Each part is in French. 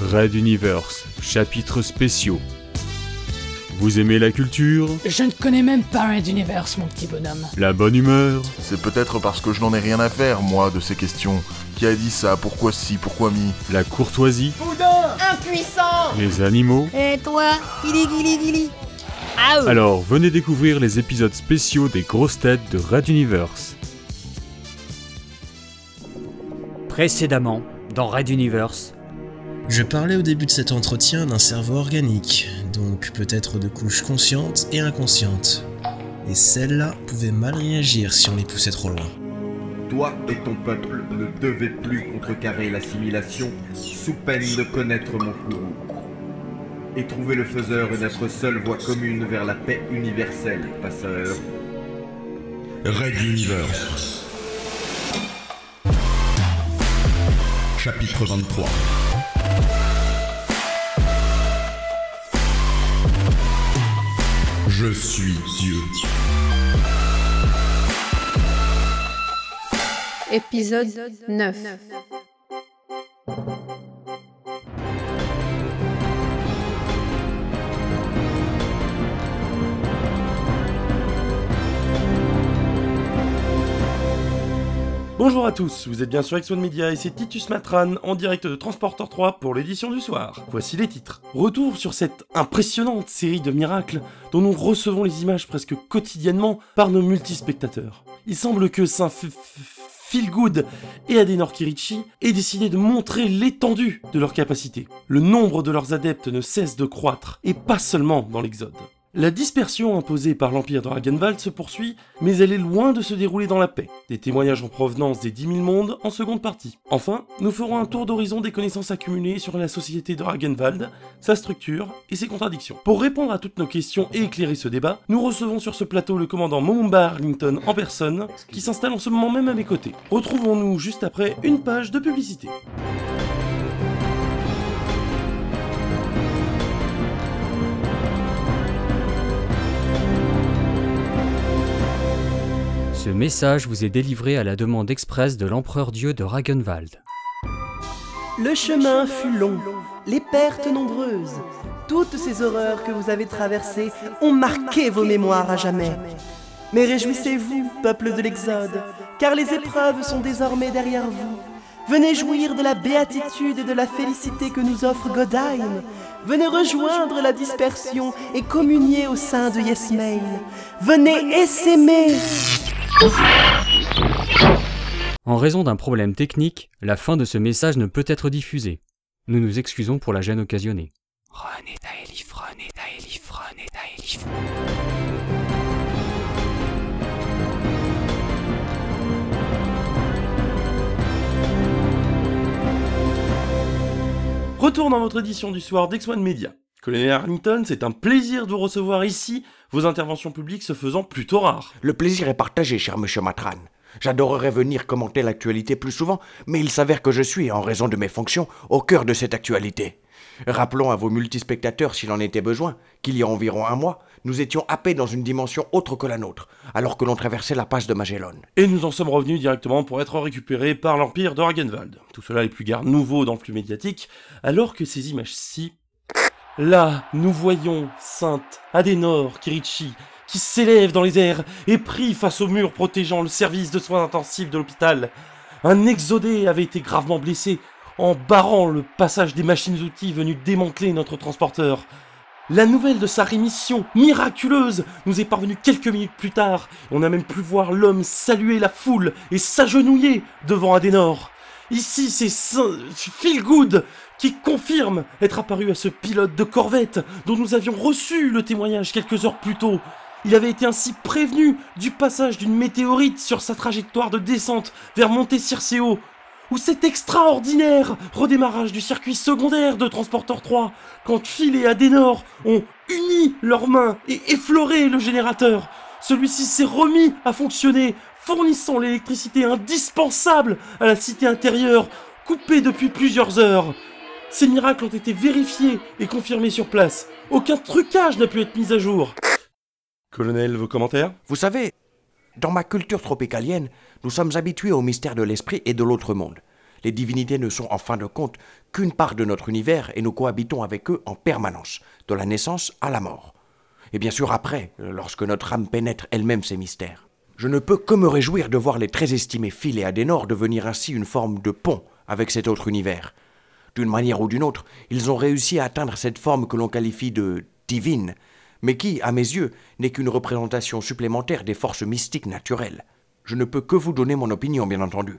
Red Universe, chapitres spéciaux. Vous aimez la culture? Je ne connais même pas Red Universe, mon petit bonhomme. La bonne humeur? C'est peut-être parce que je n'en ai rien à faire, moi, de ces questions. Qui a dit ça? Pourquoi si Pourquoi mi? La courtoisie? Impuissant! Les animaux? Et toi Gili gili gili. Alors venez découvrir les épisodes spéciaux des grosses têtes de Red Universe. Précédemment, dans Red Universe, Je parlais au début de cet entretien d'un cerveau organique, donc peut-être de couches conscientes et inconscientes. Et celles-là pouvaient mal réagir si on les poussait trop loin. Toi et ton peuple ne devez plus contrecarrer l'assimilation sous peine de connaître mon courroux. Et trouver le faiseur est notre seule voie commune vers la paix universelle, passeur. Red Universe. Chapitre 23. Je suis Dieu. Épisode 9. Bonjour à tous, vous êtes bien sur X1 Media et c'est Titus Matran en direct de Transporteur 3 pour l'édition du soir. Voici les titres. Retour sur cette impressionnante série de miracles dont nous recevons les images presque quotidiennement par nos multispectateurs. Il semble que Saint Feelgood et Adenor Kirichi aient décidé de montrer l'étendue de leurs capacités. Le nombre de leurs adeptes ne cesse de croître, et pas seulement dans l'Exode. La dispersion imposée par l'Empire de Ragenwald se poursuit, mais elle est loin de se dérouler dans la paix. Des témoignages en provenance des 10 000 mondes en seconde partie. Enfin, nous ferons un tour d'horizon des connaissances accumulées sur la société de Ragenwald, sa structure et ses contradictions. Pour répondre à toutes nos questions et éclairer ce débat, nous recevons sur ce plateau le commandant Momumba Arlington en personne, qui s'installe en ce moment même à mes côtés. Retrouvons-nous juste après une page de publicité. Ce message vous est délivré à la demande expresse de l'empereur dieu de Ragenwald. Le chemin fut long, les pertes nombreuses. Toutes ces horreurs que vous avez traversées ont marqué vos mémoires à jamais. Mais réjouissez-vous, peuple de l'Exode, car les épreuves sont désormais derrière vous. Venez jouir de la béatitude et de la félicité que nous offre Godheim. Venez rejoindre la dispersion et communier au sein de Yesmail. Venez essaimer. En raison d'un problème technique, la fin de ce message ne peut être diffusée. Nous nous excusons pour la gêne occasionnée. Retour dans votre édition du soir d'X1 Media. Colonel Arlington, c'est un plaisir de vous recevoir ici, vos interventions publiques se faisant plutôt rares. Le plaisir est partagé, cher monsieur Matran. J'adorerais venir commenter l'actualité plus souvent, mais il s'avère que je suis, en raison de mes fonctions, au cœur de cette actualité. Rappelons à vos multispectateurs, s'il en était besoin, qu'il y a environ un mois, nous étions happés dans une dimension autre que la nôtre, alors que l'on traversait la passe de Magellan. Et nous en sommes revenus directement pour être récupérés par l'Empire de Ragenwald. Tout cela est plus guère nouveau dans le flux médiatique, alors que ces images-ci... Là, nous voyons Sainte Adenor Kirichi, qui s'élève dans les airs et prie face au mur protégeant le service de soins intensifs de l'hôpital. Un exodé avait été gravement blessé en barrant le passage des machines-outils venues démanteler notre transporteur. La nouvelle de sa rémission miraculeuse nous est parvenue quelques minutes plus tard. On a même pu voir l'homme saluer la foule et s'agenouiller devant Adenor. Ici, c'est Feelgood qui confirme être apparu à ce pilote de corvette dont nous avions reçu le témoignage quelques heures plus tôt. Il avait été ainsi prévenu du passage d'une météorite sur sa trajectoire de descente vers Monte Circeo, ou cet extraordinaire redémarrage du circuit secondaire de Transporteur 3, quand Phil et Adenor ont uni leurs mains et effleuré le générateur. Celui-ci s'est remis à fonctionner, fournissant l'électricité indispensable à la cité intérieure, coupée depuis plusieurs heures. Ces miracles ont été vérifiés et confirmés sur place. Aucun trucage n'a pu être mis à jour. Colonel, vos commentaires? Vous savez, dans ma culture tropicalienne, nous sommes habitués au mystère de l'esprit et de l'autre monde. Les divinités ne sont en fin de compte qu'une part de notre univers et nous cohabitons avec eux en permanence, de la naissance à la mort. Et bien sûr après, lorsque notre âme pénètre elle-même ces mystères. Je ne peux que me réjouir de voir les très estimés Phil et Adenor devenir ainsi une forme de pont avec cet autre univers. D'une manière ou d'une autre, ils ont réussi à atteindre cette forme que l'on qualifie de divine, mais qui, à mes yeux, n'est qu'une représentation supplémentaire des forces mystiques naturelles. Je ne peux que vous donner mon opinion, bien entendu.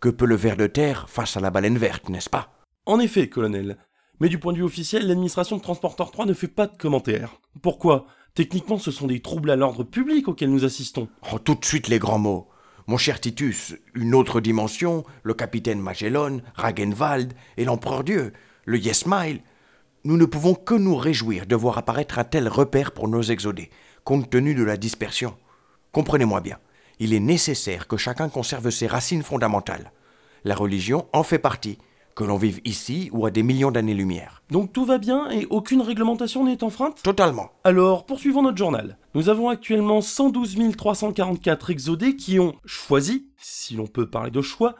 Que peut le ver de terre face à la baleine verte, n'est-ce pas? En effet, colonel. Mais du point de vue officiel, l'administration de Transporteur 3 ne fait pas de commentaires. Pourquoi? Techniquement, ce sont des troubles à l'ordre public auxquels nous assistons. Oh, tout de suite les grands mots. Mon cher Titus, une autre dimension, le capitaine Magellan, Ragenwald et l'empereur Dieu, le Yesmile. Nous ne pouvons que nous réjouir de voir apparaître un tel repère pour nos exodés, compte tenu de la dispersion. Comprenez-moi bien, il est nécessaire que chacun conserve ses racines fondamentales. La religion en fait partie, que l'on vive ici ou à des millions d'années-lumière. Donc tout va bien et aucune réglementation n'est enfreinte Totalement. Alors, poursuivons notre journal. Nous avons actuellement 112 344 exodés qui ont choisi, si l'on peut parler de choix,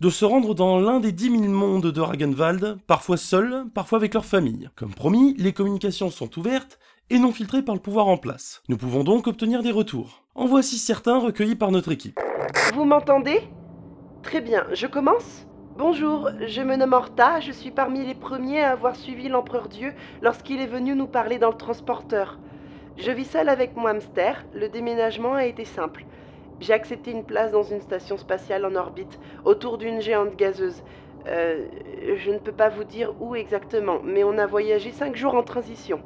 de se rendre dans l'un des 10 000 mondes de Ragenwald, parfois seuls, parfois avec leur famille. Comme promis, les communications sont ouvertes et non filtrées par le pouvoir en place. Nous pouvons donc obtenir des retours. En voici certains recueillis par notre équipe. Vous m'entendez? Très bien, je commence? Bonjour, je me nomme Horta, je suis parmi les premiers à avoir suivi l'empereur Dieu lorsqu'il est venu nous parler dans le transporteur. Je vis seul avec mon hamster, le déménagement a été simple. J'ai accepté une place dans une station spatiale en orbite, autour d'une géante gazeuse. Euh, je ne peux pas vous dire où exactement, mais on a voyagé cinq jours en transition.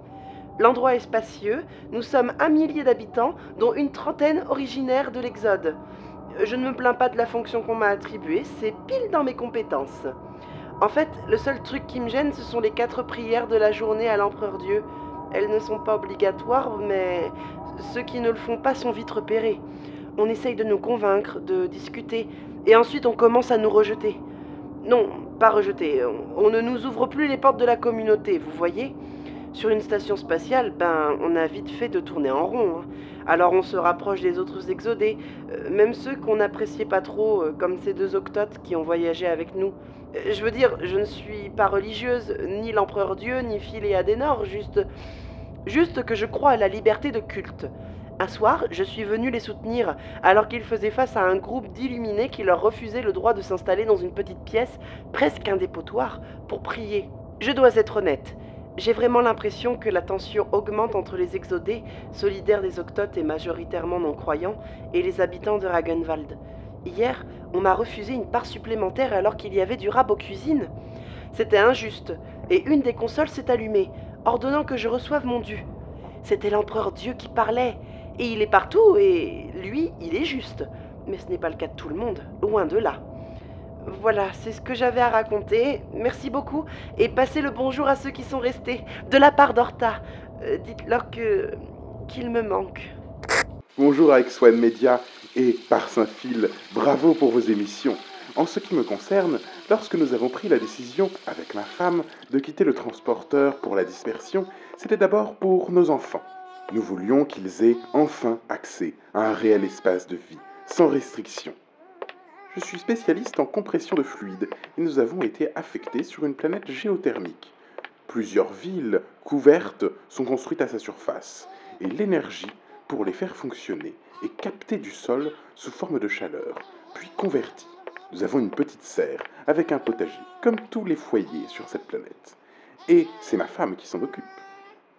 L'endroit est spacieux, nous sommes un millier d'habitants, dont une trentaine originaires de l'Exode. Je ne me plains pas de la fonction qu'on m'a attribuée, c'est pile dans mes compétences. En fait, le seul truc qui me gêne, ce sont les quatre prières de la journée à l'empereur Dieu. Elles ne sont pas obligatoires, mais ceux qui ne le font pas sont vite repérés. On essaye de nous convaincre, de discuter, et ensuite on commence à nous rejeter. Non, pas rejeter, on ne nous ouvre plus les portes de la communauté, vous voyez sur une station spatiale, ben, on a vite fait de tourner en rond. Hein. Alors on se rapproche des autres exodés, euh, même ceux qu'on n'appréciait pas trop, euh, comme ces deux octotes qui ont voyagé avec nous. Euh, je veux dire, je ne suis pas religieuse, ni l'empereur Dieu, ni Phil et Adenor, juste, juste que je crois à la liberté de culte. Un soir, je suis venu les soutenir, alors qu'ils faisaient face à un groupe d'illuminés qui leur refusait le droit de s'installer dans une petite pièce, presque un dépotoir, pour prier. Je dois être honnête, j'ai vraiment l'impression que la tension augmente entre les exodés, solidaires des octotes et majoritairement non-croyants, et les habitants de Ragenwald. Hier, on m'a refusé une part supplémentaire alors qu'il y avait du rab aux cuisines. C'était injuste, et une des consoles s'est allumée, ordonnant que je reçoive mon dû. C'était l'empereur Dieu qui parlait, et il est partout, et lui, il est juste. Mais ce n'est pas le cas de tout le monde, loin de là. Voilà, c'est ce que j'avais à raconter. Merci beaucoup et passez le bonjour à ceux qui sont restés. De la part d'Horta, euh, dites-leur que qu'il me manque. Bonjour à X-One Media et par Saint-Fil, bravo pour vos émissions. En ce qui me concerne, lorsque nous avons pris la décision, avec ma femme, de quitter le transporteur pour la dispersion, c'était d'abord pour nos enfants. Nous voulions qu'ils aient enfin accès à un réel espace de vie, sans restriction. Je suis spécialiste en compression de fluides et nous avons été affectés sur une planète géothermique. Plusieurs villes couvertes sont construites à sa surface et l'énergie, pour les faire fonctionner, est captée du sol sous forme de chaleur, puis convertie. Nous avons une petite serre avec un potager, comme tous les foyers sur cette planète. Et c'est ma femme qui s'en occupe.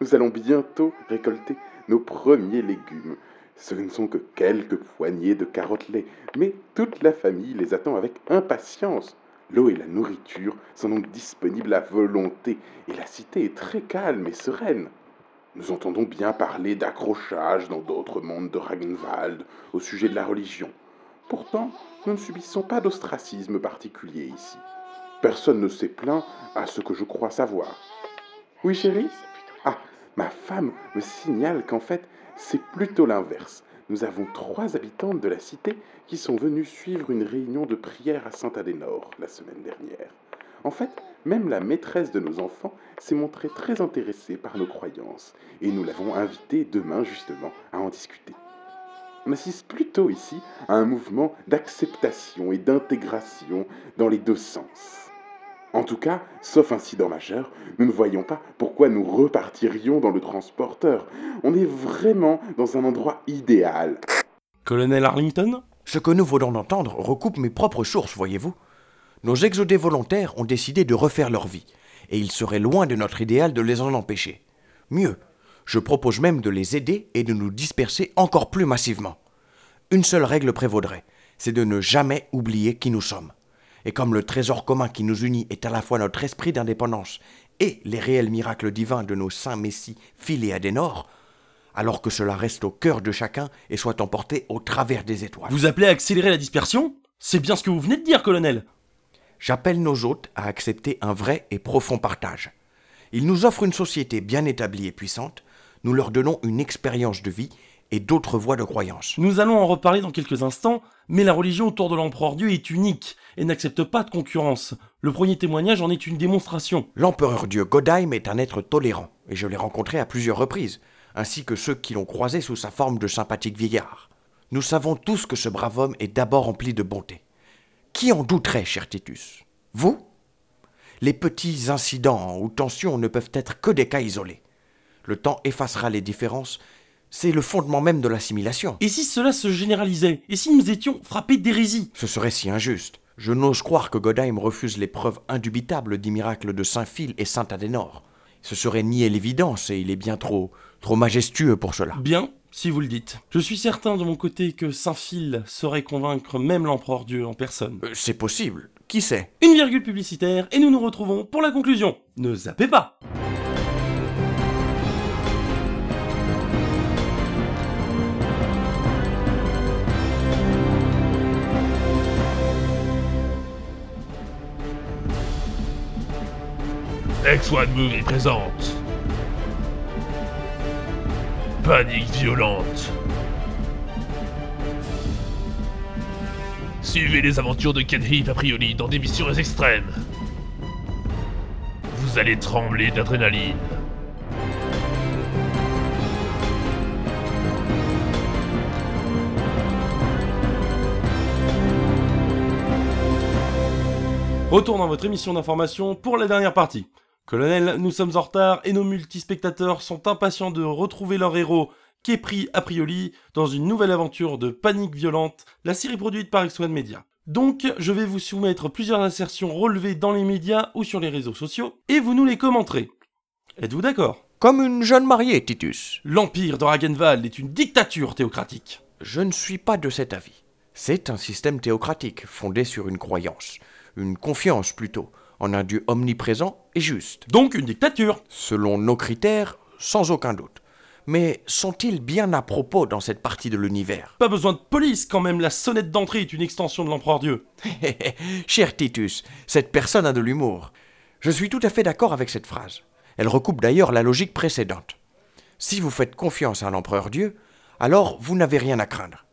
Nous allons bientôt récolter nos premiers légumes, ce ne sont que quelques poignées de carottes lait, mais toute la famille les attend avec impatience. L'eau et la nourriture sont donc disponibles à volonté, et la cité est très calme et sereine. Nous entendons bien parler d'accrochage dans d'autres mondes de Ragnvald au sujet de la religion. Pourtant, nous ne subissons pas d'ostracisme particulier ici. Personne ne s'est plaint à ce que je crois savoir. Oui, chérie? Ah, ma femme me signale qu'en fait, c'est plutôt l'inverse. Nous avons trois habitantes de la cité qui sont venues suivre une réunion de prière à Saint-Adénor la semaine dernière. En fait, même la maîtresse de nos enfants s'est montrée très intéressée par nos croyances, et nous l'avons invitée demain justement à en discuter. On assiste plutôt ici à un mouvement d'acceptation et d'intégration dans les deux sens. En tout cas, sauf incident majeur, nous ne voyons pas pourquoi nous repartirions dans le transporteur. On est vraiment dans un endroit idéal. Colonel Arlington? Ce que nous venons d'entendre recoupe mes propres sources, voyez-vous. Nos exodés volontaires ont décidé de refaire leur vie, et il serait loin de notre idéal de les en empêcher. Mieux, je propose même de les aider et de nous disperser encore plus massivement. Une seule règle prévaudrait, c'est de ne jamais oublier qui nous sommes. Et comme le trésor commun qui nous unit est à la fois notre esprit d'indépendance et les réels miracles divins de nos saints messies filés à des nord, alors que cela reste au cœur de chacun et soit emporté au travers des étoiles. Vous appelez à accélérer la dispersion? C'est bien ce que vous venez de dire, colonel. J'appelle nos hôtes à accepter un vrai et profond partage. Ils nous offrent une société bien établie et puissante, nous leur donnons une expérience de vie et d'autres voies de croyance. Nous allons en reparler dans quelques instants, mais la religion autour de l'empereur Dieu est unique et n'accepte pas de concurrence. Le premier témoignage en est une démonstration. L'empereur Dieu Godheim est un être tolérant, et je l'ai rencontré à plusieurs reprises, ainsi que ceux qui l'ont croisé sous sa forme de sympathique vieillard. Nous savons tous que ce brave homme est d'abord rempli de bonté. Qui en douterait, cher Titus? Vous? Les petits incidents ou tensions ne peuvent être que des cas isolés. Le temps effacera les différences c'est le fondement même de l'assimilation. Et si cela se généralisait? Et si nous étions frappés d'hérésie? Ce serait si injuste. Je n'ose croire que Godheim refuse les preuves indubitables des miracles de Saint Phil et Saint Adenor. Ce serait nier l'évidence et il est bien trop, trop majestueux pour cela. Bien, si vous le dites. Je suis certain de mon côté que Saint Phil saurait convaincre même l'empereur Dieu en personne. Euh, c'est possible. Qui sait? Une virgule publicitaire et nous nous retrouvons pour la conclusion. Ne zappez pas X1 Movie présente Panique violente. Suivez les aventures de Ken Heap a dans des missions extrêmes. Vous allez trembler d'adrénaline. Retour dans votre émission d'information pour la dernière partie. Colonel, nous sommes en retard et nos multispectateurs sont impatients de retrouver leur héros qui est pris a priori dans une nouvelle aventure de panique violente, la série produite par X1 Media. Donc, je vais vous soumettre plusieurs assertions relevées dans les médias ou sur les réseaux sociaux, et vous nous les commenterez. Êtes-vous d'accord? Comme une jeune mariée, Titus. L'Empire de Ragenwald est une dictature théocratique. Je ne suis pas de cet avis. C'est un système théocratique, fondé sur une croyance, une confiance plutôt, en un Dieu omniprésent et juste. Donc une dictature Selon nos critères, sans aucun doute. Mais sont-ils bien à propos dans cette partie de l'univers? Pas besoin de police quand même, la sonnette d'entrée est une extension de l'empereur Dieu. Cher Titus, cette personne a de l'humour. Je suis tout à fait d'accord avec cette phrase. Elle recoupe d'ailleurs la logique précédente. Si vous faites confiance à l'empereur Dieu, alors vous n'avez rien à craindre.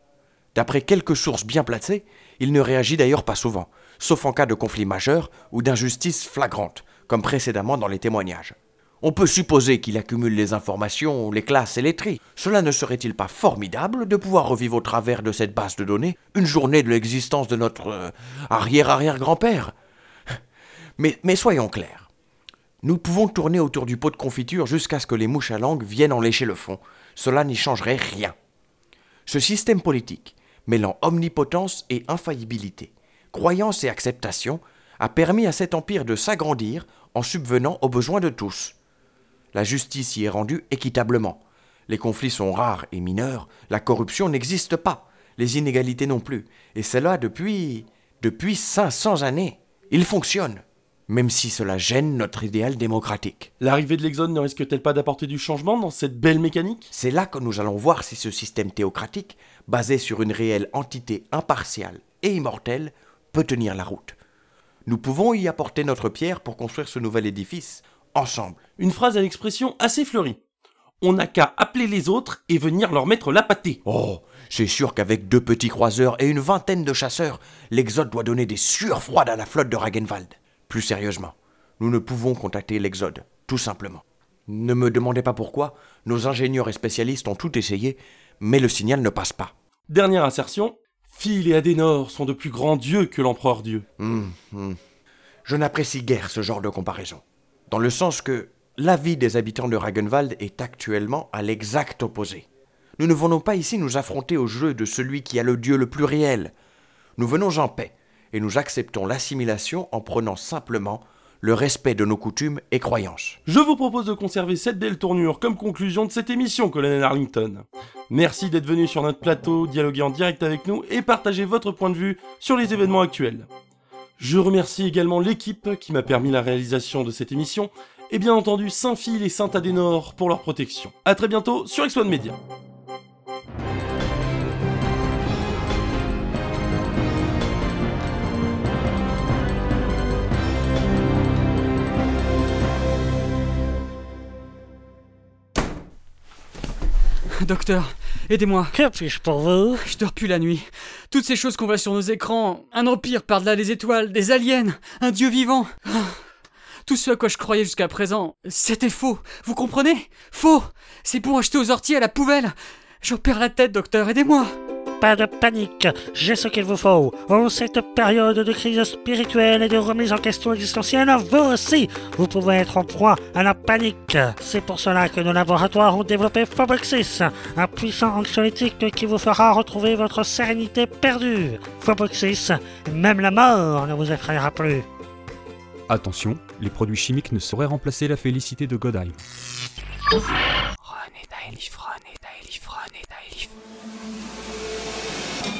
D'après quelques sources bien placées, il ne réagit d'ailleurs pas souvent, sauf en cas de conflit majeur ou d'injustice flagrante, comme précédemment dans les témoignages. On peut supposer qu'il accumule les informations, les classes et les trie. Cela ne serait-il pas formidable de pouvoir revivre au travers de cette base de données une journée de l'existence de notre euh, arrière-arrière-grand-père? Mais, mais soyons clairs. Nous pouvons tourner autour du pot de confiture jusqu'à ce que les mouches à langue viennent en lécher le fond. Cela n'y changerait rien. Ce système politique, mêlant omnipotence et infaillibilité, croyance et acceptation, a permis à cet empire de s'agrandir en subvenant aux besoins de tous. La justice y est rendue équitablement. Les conflits sont rares et mineurs, la corruption n'existe pas, les inégalités non plus, et cela depuis depuis 500 années. Il fonctionne, même si cela gêne notre idéal démocratique. L'arrivée de l'Exode ne risque-t-elle pas d'apporter du changement dans cette belle mécanique? C'est là que nous allons voir si ce système théocratique, basé sur une réelle entité impartiale et immortelle, peut tenir la route. Nous pouvons y apporter notre pierre pour construire ce nouvel édifice, ensemble. Une phrase à l'expression assez fleurie. On n'a qu'à appeler les autres et venir leur mettre la pâtée. Oh, c'est sûr qu'avec deux petits croiseurs et une vingtaine de chasseurs, l'Exode doit donner des sueurs froides à la flotte de Ragenwald. Plus sérieusement, nous ne pouvons contacter l'Exode, tout simplement. Ne me demandez pas pourquoi, nos ingénieurs et spécialistes ont tout essayé, mais le signal ne passe pas. Dernière assertion, Phil et Adenor sont de plus grands dieux que l'empereur Dieu. Hum, hum. Je n'apprécie guère ce genre de comparaison. Dans le sens que la vie des habitants de Ragenwald est actuellement à l'exact opposé. Nous ne venons pas ici nous affronter au jeu de celui qui a le Dieu le plus réel. Nous venons en paix, et nous acceptons l'assimilation en prenant simplement le respect de nos coutumes et croyances. Je vous propose de conserver cette belle tournure comme conclusion de cette émission, colonel Arlington. Merci d'être venu sur notre plateau, dialoguer en direct avec nous et partager votre point de vue sur les événements actuels. Je remercie également l'équipe qui m'a permis la réalisation de cette émission, et bien entendu Saint-Phil et Saint-Adénor pour leur protection. A très bientôt sur X1 Media. Docteur, aidez-moi. Que puis-je pour vous? Je dors plus la nuit. Toutes ces choses qu'on voit sur nos écrans, un empire par-delà les étoiles, des aliens, un dieu vivant. Ah. Tout ce à quoi je croyais jusqu'à présent, c'était faux. Vous comprenez? Faux C'est pour acheter aux orties à la poubelle. J'en perds la tête, docteur, aidez-moi. Pas de panique, j'ai ce qu'il vous faut. En cette période de crise spirituelle et de remise en question existentielle, vous aussi, vous pouvez être en proie à la panique. C'est pour cela que nos laboratoires ont développé Phoboxis, un puissant anxiolytique qui vous fera retrouver votre sérénité perdue. Phoboxis, même la mort ne vous effrayera plus. Attention, les produits chimiques ne sauraient remplacer la félicité de Godheim.